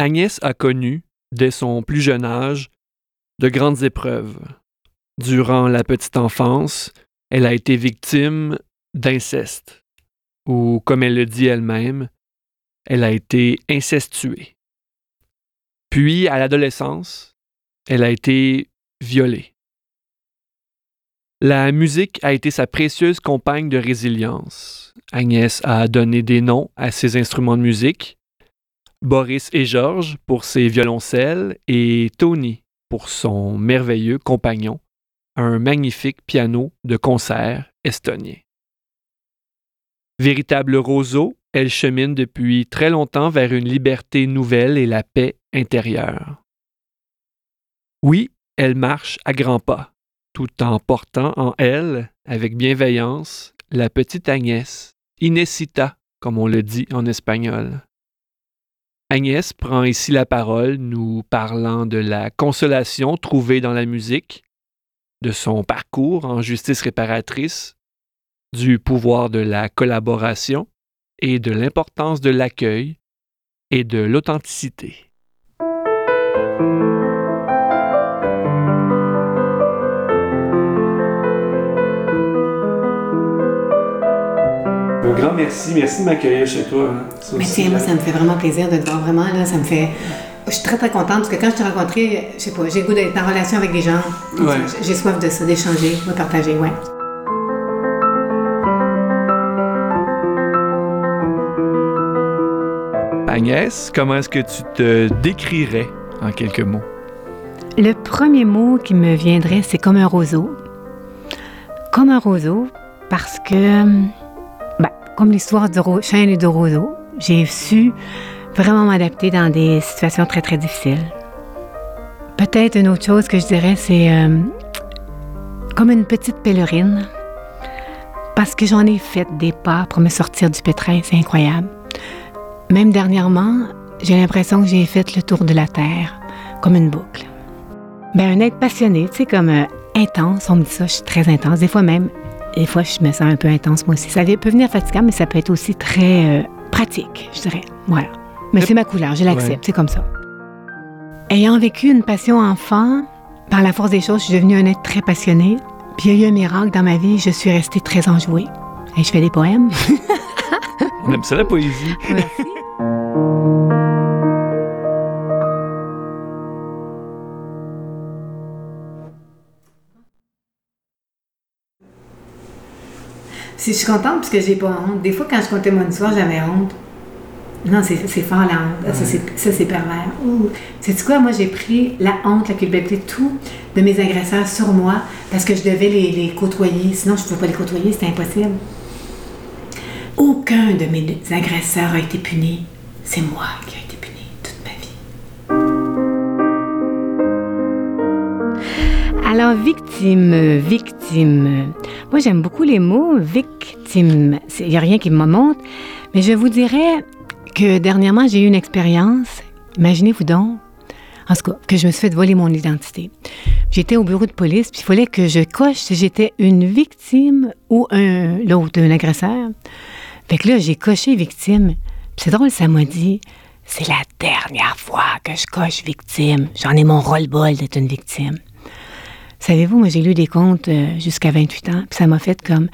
Agnès a connu, dès son plus jeune âge, de grandes épreuves. Durant la petite enfance, elle a été victime d'inceste, ou comme elle le dit elle-même, elle a été incestuée. Puis, à l'adolescence, elle a été violée. La musique a été sa précieuse compagne de résilience. Agnès a donné des noms à ses instruments de musique, Boris et Georges pour ses violoncelles et Tony pour son merveilleux compagnon, un magnifique piano de concert estonien. Véritable roseau, elle chemine depuis très longtemps vers une liberté nouvelle et la paix intérieure. Oui, elle marche à grands pas, tout en portant en elle, avec bienveillance, la petite Agnès, Inesita, comme on le dit en espagnol. Agnès prend ici la parole, nous parlant de la consolation trouvée dans la musique, de son parcours en justice réparatrice, du pouvoir de la collaboration et de l'importance de l'accueil et de l'authenticité. Un grand merci. Merci de m'accueillir chez toi. Hein. merci, moi, ça me fait vraiment plaisir de te voir vraiment. Là, ça me fait. Je suis très, très contente parce que quand je t'ai rencontré, je sais pas, j'ai goût d'être en relation avec des gens. J'ai soif de ça, d'échanger, de partager, ouais. Agnès, comment est-ce que tu te décrirais en quelques mots? Le premier mot qui me viendrait, c'est comme un roseau. Comme un roseau, parce que comme l'histoire de Chêne et de Roseau, j'ai su vraiment m'adapter dans des situations très, très difficiles. Peut-être une autre chose que je dirais, c'est euh, comme une petite pèlerine, parce que j'en ai fait des pas pour me sortir du pétrin, c'est incroyable. Même dernièrement, j'ai l'impression que j'ai fait le tour de la Terre, comme une boucle. Ben, un être passionné, tu sais, comme euh, intense, on me dit ça, je suis très intense, des fois même des fois, je me sens un peu intense, moi aussi. Ça peut venir fatigant, mais ça peut être aussi très euh, pratique, je dirais. Voilà. Mais c'est ma couleur, je l'accepte, c'est comme ça. Ayant vécu une passion enfant, par la force des choses, je suis devenue un être très passionné. Puis il y a eu un miracle dans ma vie, je suis restée très enjouée. Et je fais des poèmes. On aime ça la poésie. Merci. Si je suis contente parce que j'ai pas honte. Des fois, quand je comptais mon histoire, j'avais honte. Non, c'est fort la honte. Ça, c'est pervers. C'est quoi? Moi, j'ai pris la honte, la culpabilité, tout de mes agresseurs sur moi parce que je devais les, côtoyer. Sinon, je ne pouvais pas les côtoyer, c'était impossible. Aucun de mes agresseurs a été puni. C'est moi qui ai été puni toute ma vie. Alors, victime, victime. Moi, j'aime beaucoup les mots victime. Il n'y a rien qui me montre. Mais je vous dirais que dernièrement, j'ai eu une expérience. Imaginez-vous donc, en tout cas, que je me suis fait voler mon identité. J'étais au bureau de police, puis il fallait que je coche si j'étais une victime ou un, l'autre, un agresseur. Fait que là, j'ai coché victime. c'est drôle, ça m'a dit, c'est la dernière fois que je coche victime. J'en ai mon roll-ball d'être une victime. Savez-vous, moi, j'ai lu des contes euh, jusqu'à 28 ans, puis ça m'a fait comme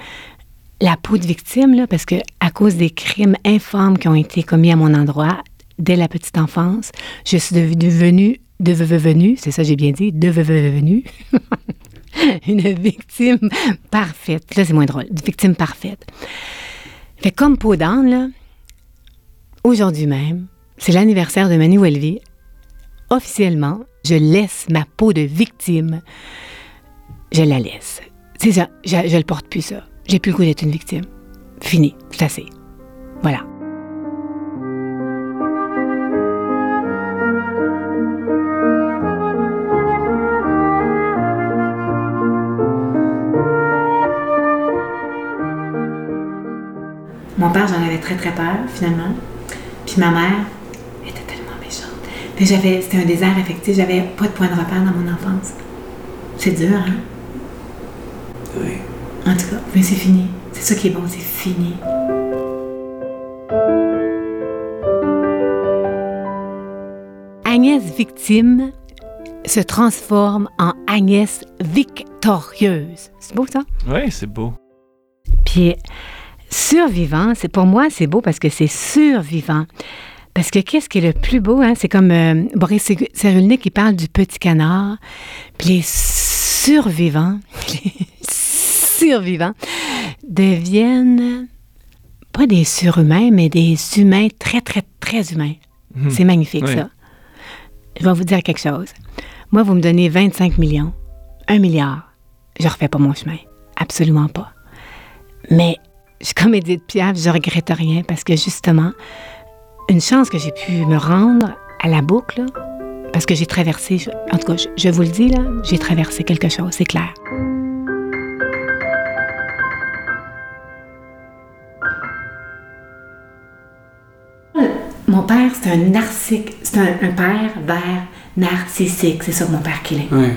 la peau de victime, là, parce que à cause des crimes infâmes qui ont été commis à mon endroit dès la petite enfance, je suis devenue, devenue, c'est ça j'ai bien dit, devenue une victime parfaite. Là, c'est moins drôle, victime parfaite. Fait comme peau d'âne, là, aujourd'hui même, c'est l'anniversaire de Manu Welvy. Officiellement, je laisse ma peau de victime je la laisse. C'est ça, je, je le porte plus ça. J'ai plus le goût d'être une victime. Fini, c'est assez. Voilà. Mon père, j'en avais très très peur, finalement. Puis ma mère était tellement méchante. j'avais, c'était un désert affectif, j'avais pas de point de repère dans mon enfance. C'est dur, hein? En tout cas, mais c'est fini. C'est ça qui est bon, c'est fini. Agnès victime se transforme en Agnès victorieuse. C'est beau ça? Oui, c'est beau. Puis survivant, c'est pour moi c'est beau parce que c'est survivant. Parce que qu'est-ce qui est le plus beau, hein? c'est comme euh, Boris Cyrulnik qui parle du petit canard, puis les survivants, les survivants deviennent pas des surhumains, mais des humains très, très, très humains. Mhm. C'est magnifique, Oui. ça. Je vais vous dire quelque chose. Moi, vous me donnez 25 millions, un milliard, je refais pas mon chemin. Absolument pas. Mais je suis comme Edith Piaf, je regrette rien parce que justement, une chance que j'ai pu me rendre à la boucle, parce que j'ai traversé, en tout cas, je, je vous le dis, là, j'ai traversé quelque chose, c'est clair. Mon père, c'est un narcissique, c'est un, un père vers narcissique, c'est ça mon père qu'il est. Oui.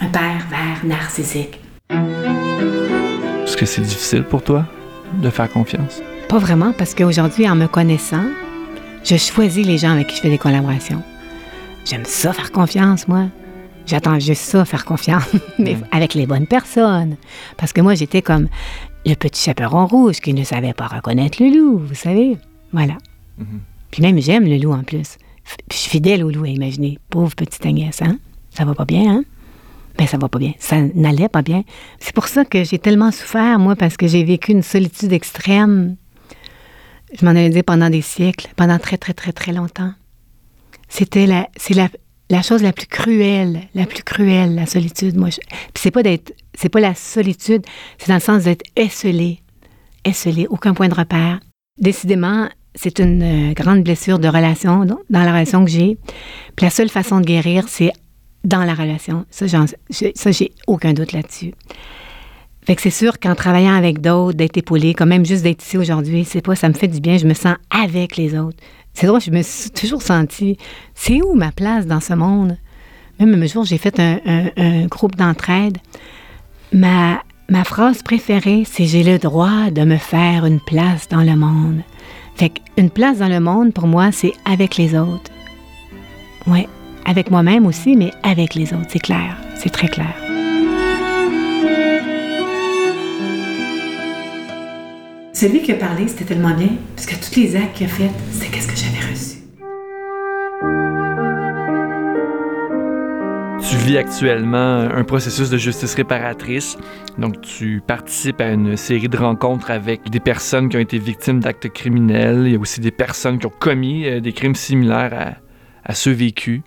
Un père vers narcissique. Est-ce que c'est difficile pour toi de faire confiance? Pas vraiment, parce qu'aujourd'hui, en me connaissant, je choisis les gens avec qui je fais des collaborations. J'aime ça, faire confiance, moi. J'attends juste ça, faire confiance, mais Mm. avec les bonnes personnes. Parce que moi, j'étais comme le petit chaperon rouge qui ne savait pas reconnaître le loup, vous savez. Voilà. Mhm. Puis même, j'aime le loup en plus. Puis je suis fidèle au loup, imaginez. Pauvre petite Agnès, hein? Ça va pas bien, hein? Ben, ça va pas bien. Ça n'allait pas bien. C'est pour ça que j'ai tellement souffert, moi, parce que j'ai vécu une solitude extrême. Je m'en allais dire pendant des siècles, pendant très, très, très, très longtemps. C'était la, la, la chose la plus cruelle, la plus cruelle, la solitude. Moi, je- c'est pas d'être, c'est pas la solitude, c'est dans le sens d'être esselé, esselé, aucun point de repère. Décidément, c'est une euh, grande blessure de relation, dans la relation que j'ai. Puis la seule façon de guérir, c'est dans la relation. Ça, j'ai- aucun doute là-dessus. Fait que c'est sûr qu'en travaillant avec d'autres, d'être épaulé, quand même juste d'être ici aujourd'hui, c'est pas, ça me fait du bien, je me sens avec les autres. C'est drôle, je me suis toujours sentie, c'est où ma place dans ce monde? Même un jour, j'ai fait un, groupe d'entraide. Ma phrase préférée, c'est j'ai le droit de me faire une place dans le monde. Fait qu'une place dans le monde, pour moi, c'est avec les autres. Ouais, avec moi-même aussi, mais avec les autres, c'est clair, c'est très clair. Celui qui a parlé, c'était tellement bien, parce que tous les actes qu'il a fait, c'est qu'est-ce que vis actuellement un processus de justice réparatrice. Donc, tu participes à une série de rencontres avec des personnes qui ont été victimes d'actes criminels. Il y a aussi des personnes qui ont commis euh, des crimes similaires à, à ceux vécus.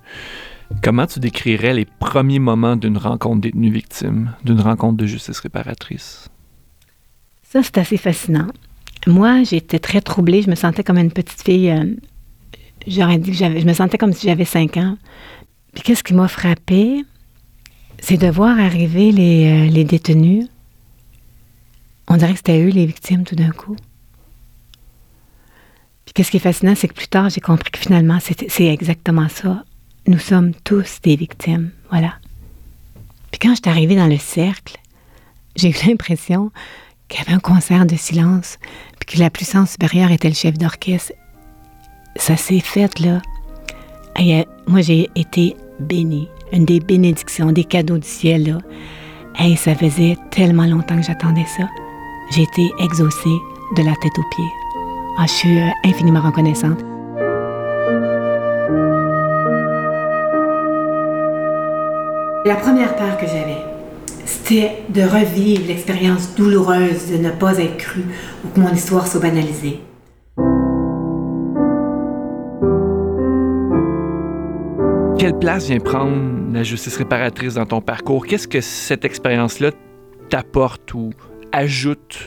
Comment tu décrirais les premiers moments d'une rencontre détenue-victime, d'une rencontre de justice réparatrice? Ça, c'est assez fascinant. Moi, j'étais très troublée. Je me sentais comme une petite fille. euh, J'aurais dit que. Je me sentais comme si j'avais cinq ans. Puis qu'est-ce qui m'a frappée, c'est de voir arriver les, euh, les détenus. On dirait que c'était eux les victimes tout d'un coup. Puis qu'est-ce qui est fascinant, c'est que plus tard, j'ai compris que finalement, c'est exactement ça. Nous sommes tous des victimes. Voilà. Puis quand je suis arrivée dans le cercle, j'ai eu l'impression qu'il y avait un concert de silence, puis que la puissance supérieure était le chef d'orchestre. Ça s'est fait, là. Moi, j'ai été bénie. Une des bénédictions, des cadeaux du ciel, là. Ça faisait tellement longtemps que j'attendais ça. J'ai été exaucée de la tête aux pieds. Ah, je suis euh, infiniment reconnaissante. La première peur que j'avais, c'était de revivre l'expérience douloureuse de ne pas être cru ou que mon histoire soit banalisée. Quelle place vient prendre la justice réparatrice dans ton parcours? Qu'est-ce que cette expérience-là t'apporte ou ajoute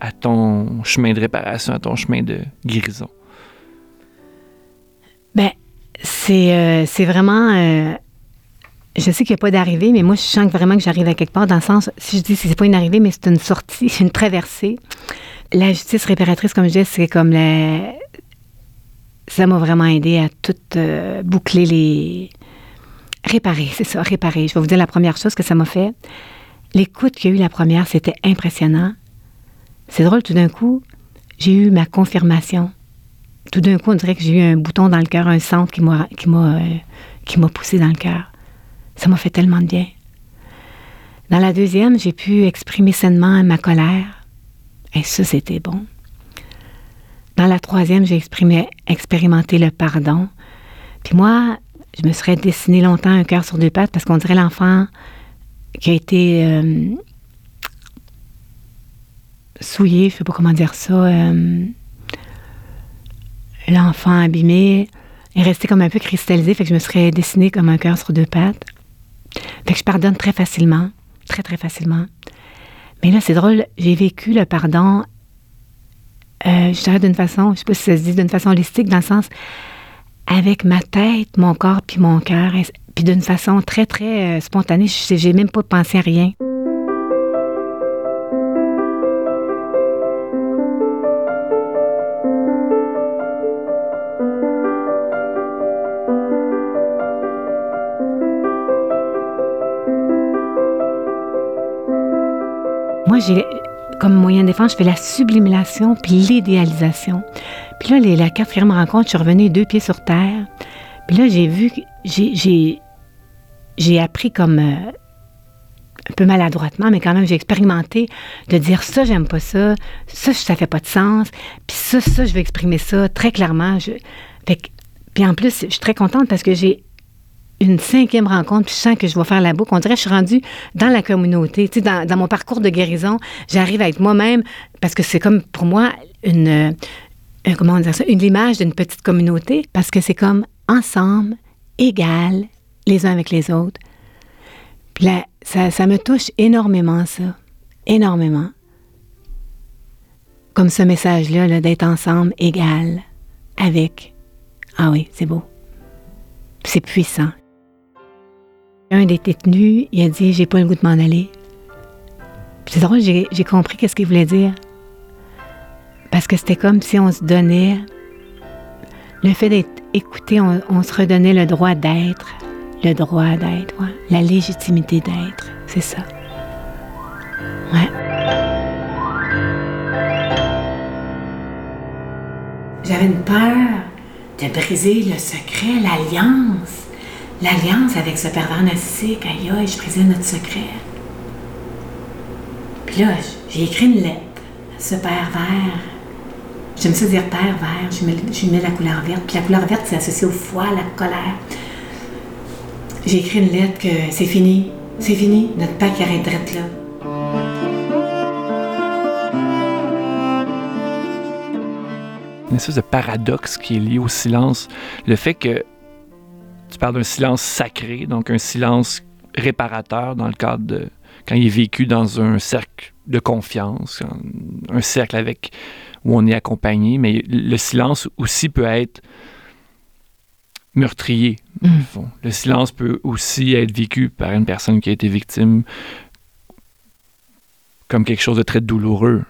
à ton chemin de réparation, à ton chemin de guérison? Ben, c'est euh, vraiment. euh, je sais qu'il n'y a pas d'arrivée, mais moi, je sens vraiment que j'arrive à quelque part, dans le sens, si je dis que c'est pas une arrivée, mais c'est une sortie, c'est une traversée. La justice réparatrice, comme je disais, c'est comme la. Ça m'a vraiment aidé à tout euh, boucler les. Réparer, c'est ça, réparer. Je vais vous dire la première chose que ça m'a fait. L'écoute qu'il y a eu la première, c'était impressionnant. C'est drôle, tout d'un coup, j'ai eu ma confirmation. tout d'un coup, on dirait que j'ai eu un bouton dans le cœur, un centre qui m'a, qui m'a, euh, qui m'a poussé dans le cœur. Ça m'a fait tellement de bien. Dans la deuxième, j'ai pu exprimer sainement ma colère. Et ça, c'était bon. Dans la troisième, j'ai exprimé, expérimenté le pardon. Puis moi, je me serais dessiné longtemps un cœur sur deux pattes parce qu'on dirait l'enfant qui a été euh, souillé, je sais pas comment dire ça. Euh, l'enfant abîmé est resté comme un peu cristallisé, fait que je me serais dessiné comme un cœur sur deux pattes. Fait que je pardonne très facilement, très très facilement. Mais là, c'est drôle, j'ai vécu le pardon, euh, je dirais d'une façon, je sais pas si ça se dit, d'une façon holistique, dans le sens avec ma tête, mon corps puis mon cœur, puis d'une façon très très euh, spontanée. J'ai même pas pensé à rien. Moi, j'ai comme moyen de défense, je fais la sublimation puis l'idéalisation. Puis là, les, la quatrième rencontre, je suis revenue deux pieds sur terre. Puis là, j'ai vu, j'ai, appris comme euh, un peu maladroitement, mais quand même, j'ai expérimenté de dire ça, j'aime pas ça, ça, ça fait pas de sens, puis ça, ça, je vais exprimer ça très clairement. Je, puis en plus, je suis très contente parce que j'ai une cinquième rencontre, puis je sens que je vais faire la boucle. On dirait que je suis rendue dans la communauté. Tu sais, dans, dans mon parcours de guérison, j'arrive à être moi-même parce que c'est comme pour moi une, euh, comment dire ça, une image d'une petite communauté parce que c'est comme ensemble, égal, les uns avec les autres. Puis là, ça, ça me touche énormément, ça. Énormément. Comme ce message-là, -là, d'être ensemble, égal, avec. Ah oui, c'est beau. C'est puissant. Un des détenus, il a dit J'ai pas le goût de m'en aller. C'est drôle, j'ai compris qu'est-ce qu'il voulait dire. Parce que c'était comme si on se donnait, le fait d'être écouté, on, se redonnait le droit d'être, le droit d'être, la légitimité d'être, c'est ça. Ouais. J'avais une peur de briser le secret, l'alliance l'alliance avec ce pervers narcissique, aïe, aïe, je brisais notre secret. Puis là, j'ai écrit une lettre à ce pervers. J'aime ça dire pervers, je mets, je mets la couleur verte. Puis la couleur verte, c'est associé au foie, la colère. J'ai écrit une lettre que c'est fini, c'est fini, notre pacte arrête d'être là. Une espèce de paradoxe qui est lié au silence. Le fait que tu parles d'un silence sacré, donc un silence réparateur dans le cadre de quand il est vécu dans un cercle de confiance, un cercle avec où on est accompagné, mais le silence aussi peut être meurtrier. Mm. Le silence peut aussi être vécu par une personne qui a été victime comme quelque chose de très douloureux.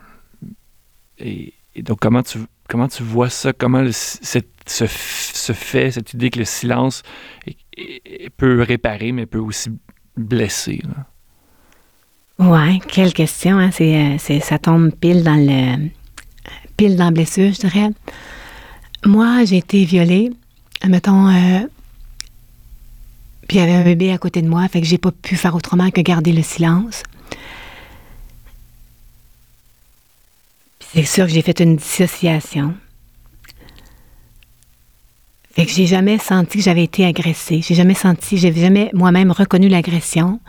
Et, et donc, comment tu, comment tu vois ça? Comment cette, ce, fait, cette idée que le silence peut réparer, mais peut aussi blesser? Oui, quelle question. Hein? C'est, ça tombe pile dans le pile dans la blessure, je dirais. Moi, j'ai été violée. Mettons, euh, puis il y avait un bébé à côté de moi, fait que j'ai pas pu faire autrement que garder le silence. c'est sûr que j'ai fait une dissociation. Fait que j'ai jamais senti que j'avais été agressée. J'ai jamais senti, j'ai jamais moi-même reconnu l'agression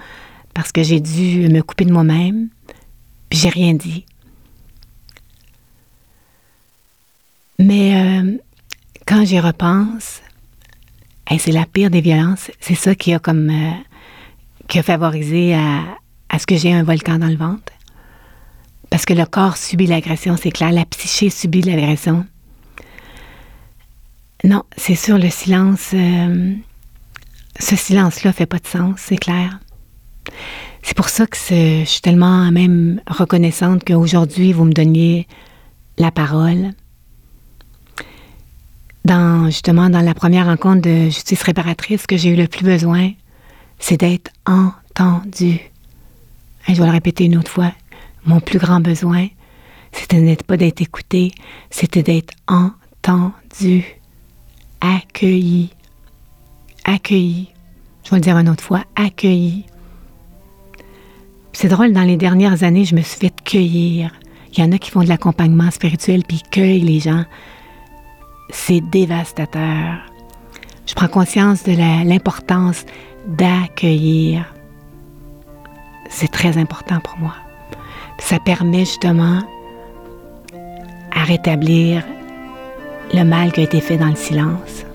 parce que j'ai dû me couper de moi-même. Puis j'ai rien dit. Mais euh, quand j'y repense, c'est la pire des violences. C'est ça qui a comme euh, qui a favorisé à, à ce que j'ai un volcan dans le ventre. Parce que le corps subit l'agression, c'est clair. La psyché subit l'agression. Non, c'est sûr, le silence, euh, ce silence-là fait pas de sens, c'est clair. C'est pour ça que je suis tellement même reconnaissante qu'aujourd'hui, vous me donniez la parole. Dans, justement, dans la première rencontre de justice réparatrice, ce que j'ai eu le plus besoin, c'est d'être entendu. je vais le répéter une autre fois. Mon plus grand besoin, c'était pas d'être écouté, c'était d'être entendu accueilli, accueilli. Je vais le dire une autre fois, accueilli. C'est drôle, dans les dernières années, je me suis fait cueillir. Il y en a qui font de l'accompagnement spirituel puis cueillent les gens. C'est dévastateur. Je prends conscience de l'importance d'accueillir. C'est très important pour moi. Ça permet justement à rétablir le mal qui a été fait dans le silence.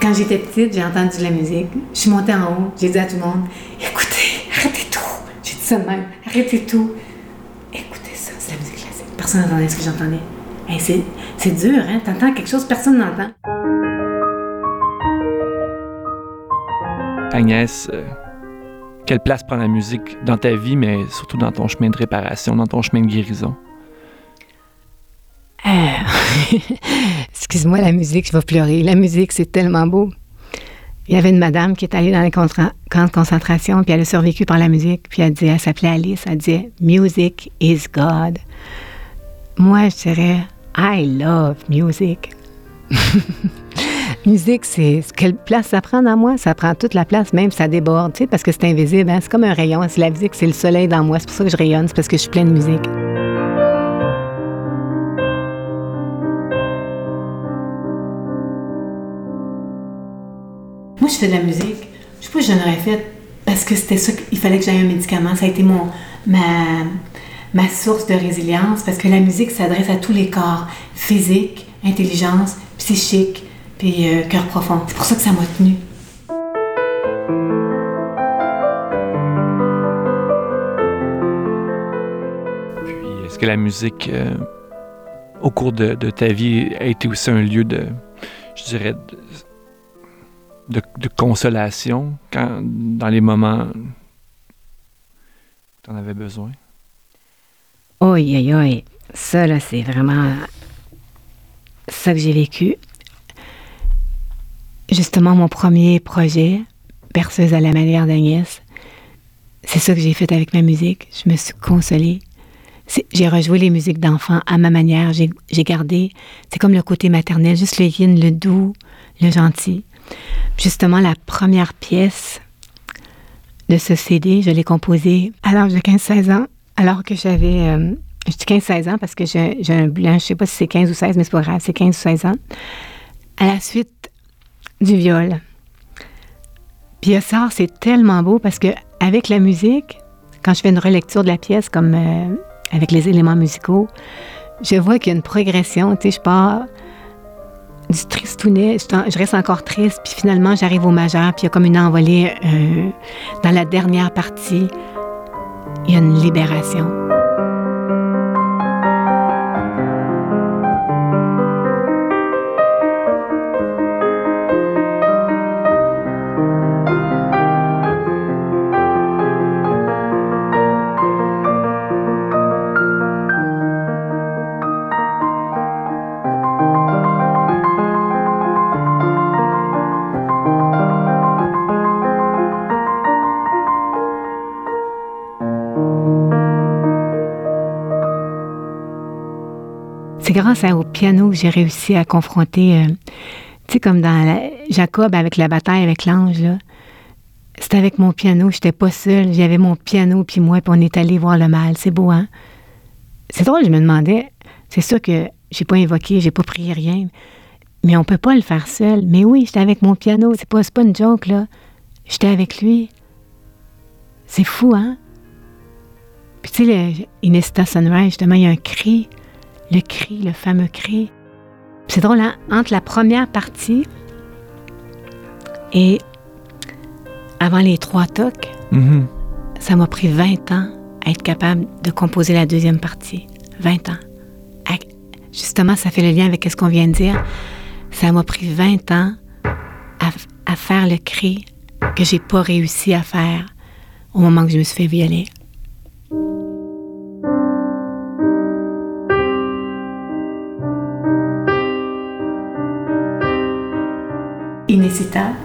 Quand j'étais petite, j'ai entendu la musique. Je suis montée en haut, j'ai dit à tout le monde Écoutez, arrêtez tout. J'ai dit ça même Arrêtez tout. Personne n'entendait ce que j'entendais. c'est dur, hein? T'entends quelque chose, personne n'entend. Agnès, euh, quelle place prend la musique dans ta vie, mais surtout dans ton chemin de réparation, dans ton chemin de guérison? Euh, excuse-moi, la musique, je vais pleurer. La musique, c'est tellement beau. Il y avait une madame qui est allée dans les camps de concentration, puis elle a survécu par la musique, puis elle, dit, elle s'appelait Alice, elle disait Music is God. Moi, je dirais I love music. musique, c'est quelle place ça prend dans moi? Ça prend toute la place, même ça déborde, tu sais, parce que c'est invisible. Hein? C'est comme un rayon. C'est la musique, c'est le soleil dans moi. C'est pour ça que je rayonne, c'est parce que je suis pleine de musique. Moi, je fais de la musique. Je sais pas je l'aurais fait parce que c'était ça qu'il fallait que j'aille un médicament. Ça a été mon, ma, ma source de résilience parce que la musique s'adresse à tous les corps, physique, intelligence, psychique, puis euh, cœur profond. C'est pour ça que ça m'a tenu. Puis, est-ce que la musique, euh, au cours de, ta vie, a été aussi un lieu de, je dirais, de, consolation quand, dans les moments où tu en avais besoin? Oui, oui, oui. Ça, là, c'est vraiment ça que j'ai vécu justement mon premier projet, Perceuse à la manière d'Agnès. C'est ça que j'ai fait avec ma musique. Je me suis consolée. J'ai rejoué les musiques d'enfants à ma manière. J'ai gardé, c'est comme le côté maternel, juste le yin, le doux, le gentil. Justement, la première pièce de ce CD, je l'ai composée à l'âge de 15-16 ans, alors que j'avais. Euh, je dis 15-16 ans parce que j'ai un blanc, je sais pas si c'est 15 ou 16, mais c'est pas grave, c'est 15 ou 16 ans. À la suite du viol. Puis ça, c'est tellement beau parce que avec la musique, quand je fais une relecture de la pièce, comme euh, avec les éléments musicaux, je vois qu'il y a une progression. Tu sais, je pars du tristounet, je, reste encore triste, puis finalement, j'arrive au majeur, puis il y a comme une envolée euh, dans la dernière partie. Il y a une libération. C'est grâce au piano que j'ai réussi à confronter, euh, tu sais, comme dans Jacob avec la bataille avec l'ange, là. C'était avec mon piano, j'étais pas seule, j'avais mon piano puis moi, puis on est allé voir le mal. C'est beau, hein? C'est drôle, je me demandais, c'est sûr que j'ai pas invoqué, j'ai pas prié rien, mais on peut pas le faire seul. Mais oui, j'étais avec mon piano, c'est pas, une joke, là. J'étais avec lui. C'est fou, hein? Puis tu sais, Inesta Sunrise, justement, il y a un cri le cri, le fameux cri. C'est drôle, hein? Entre la première partie et avant les trois tocs, mm-hmm. ça m'a pris 20 ans à être capable de composer la deuxième partie. 20 ans. Justement, ça fait le lien avec ce qu'on vient de dire. Ça m'a pris 20 ans à, à faire le cri que j'ai pas réussi à faire au moment que je me suis fait violer. Inécitable.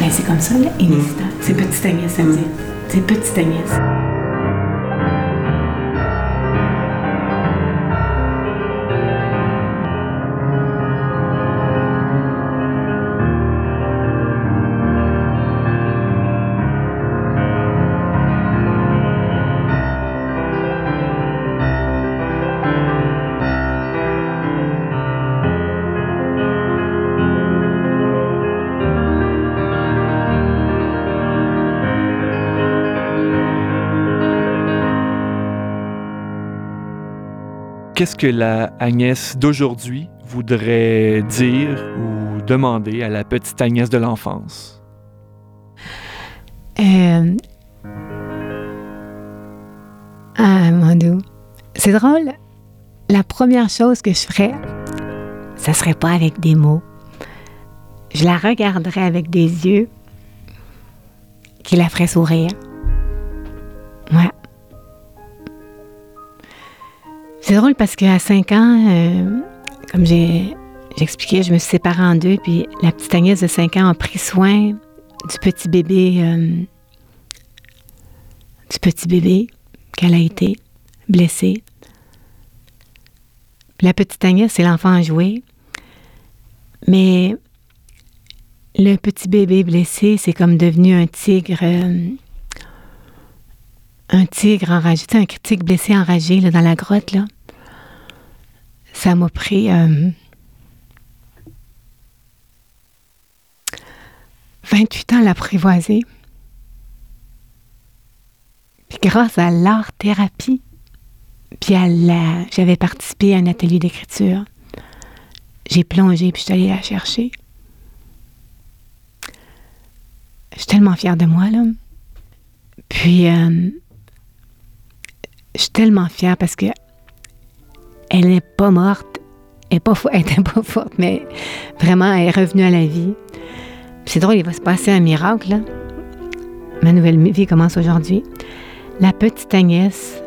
Ben, c'est comme ça, là, inécitable. C'est petite Agnès, ça me dit. C'est petite Agnès. Qu'est-ce que la Agnès d'aujourd'hui voudrait dire ou demander à la petite Agnès de l'enfance? Euh... Ah, mon. C'est drôle. La première chose que je ferais, ça serait pas avec des mots. Je la regarderais avec des yeux qui la feraient sourire. Ouais. C'est drôle parce qu'à 5 ans, euh, comme j'ai expliqué, je me suis séparée en deux, puis la petite Agnès de 5 ans a pris soin du petit bébé, euh, du petit bébé qu'elle a été blessée. La petite Agnès, c'est l'enfant à jouer. Mais le petit bébé blessé, c'est comme devenu un tigre. Euh, un tigre enragé. Tu sais, un tigre blessé enragé là, dans la grotte, là. Ça m'a pris. 28 euh, ans à l'apprivoiser. Puis grâce à l'art-thérapie, puis j'avais participé à un atelier d'écriture. J'ai plongé, puis je suis allée la chercher. Je suis tellement fière de moi, là. Puis, euh, je suis tellement fière parce que elle n'est pas morte. Elle n'était pas, pas forte, mais vraiment, elle est revenue à la vie. C'est drôle, il va se passer un miracle, là. Ma nouvelle vie commence aujourd'hui. La petite Agnès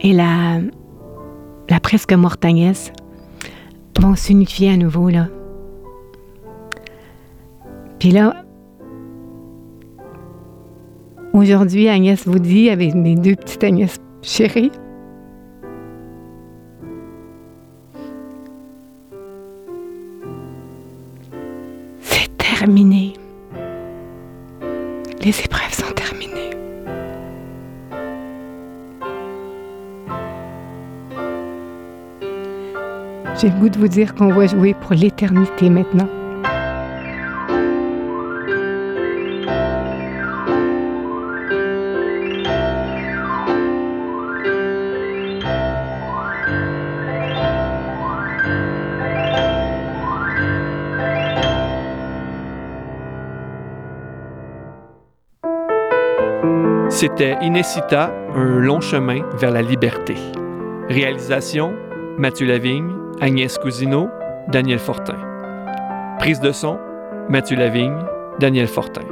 et la, la presque morte Agnès vont s'unifier à nouveau, là. Puis là, aujourd'hui, Agnès vous dit, avec mes deux petites Agnès chéries, c'est terminé. Les épreuves sont terminées. J'ai le goût de vous dire qu'on va jouer pour l'éternité maintenant. C'était Inécita, un long chemin vers la liberté. Réalisation Mathieu Lavigne, Agnès Cousineau, Daniel Fortin. Prise de son Mathieu Lavigne, Daniel Fortin.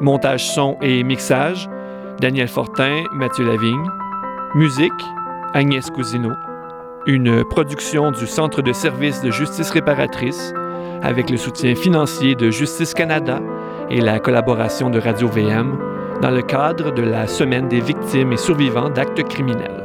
Montage son et mixage Daniel Fortin, Mathieu Lavigne. Musique Agnès Cousineau. Une production du Centre de services de justice réparatrice avec le soutien financier de Justice Canada et la collaboration de Radio VM dans le cadre de la Semaine des victimes et survivants d'actes criminels.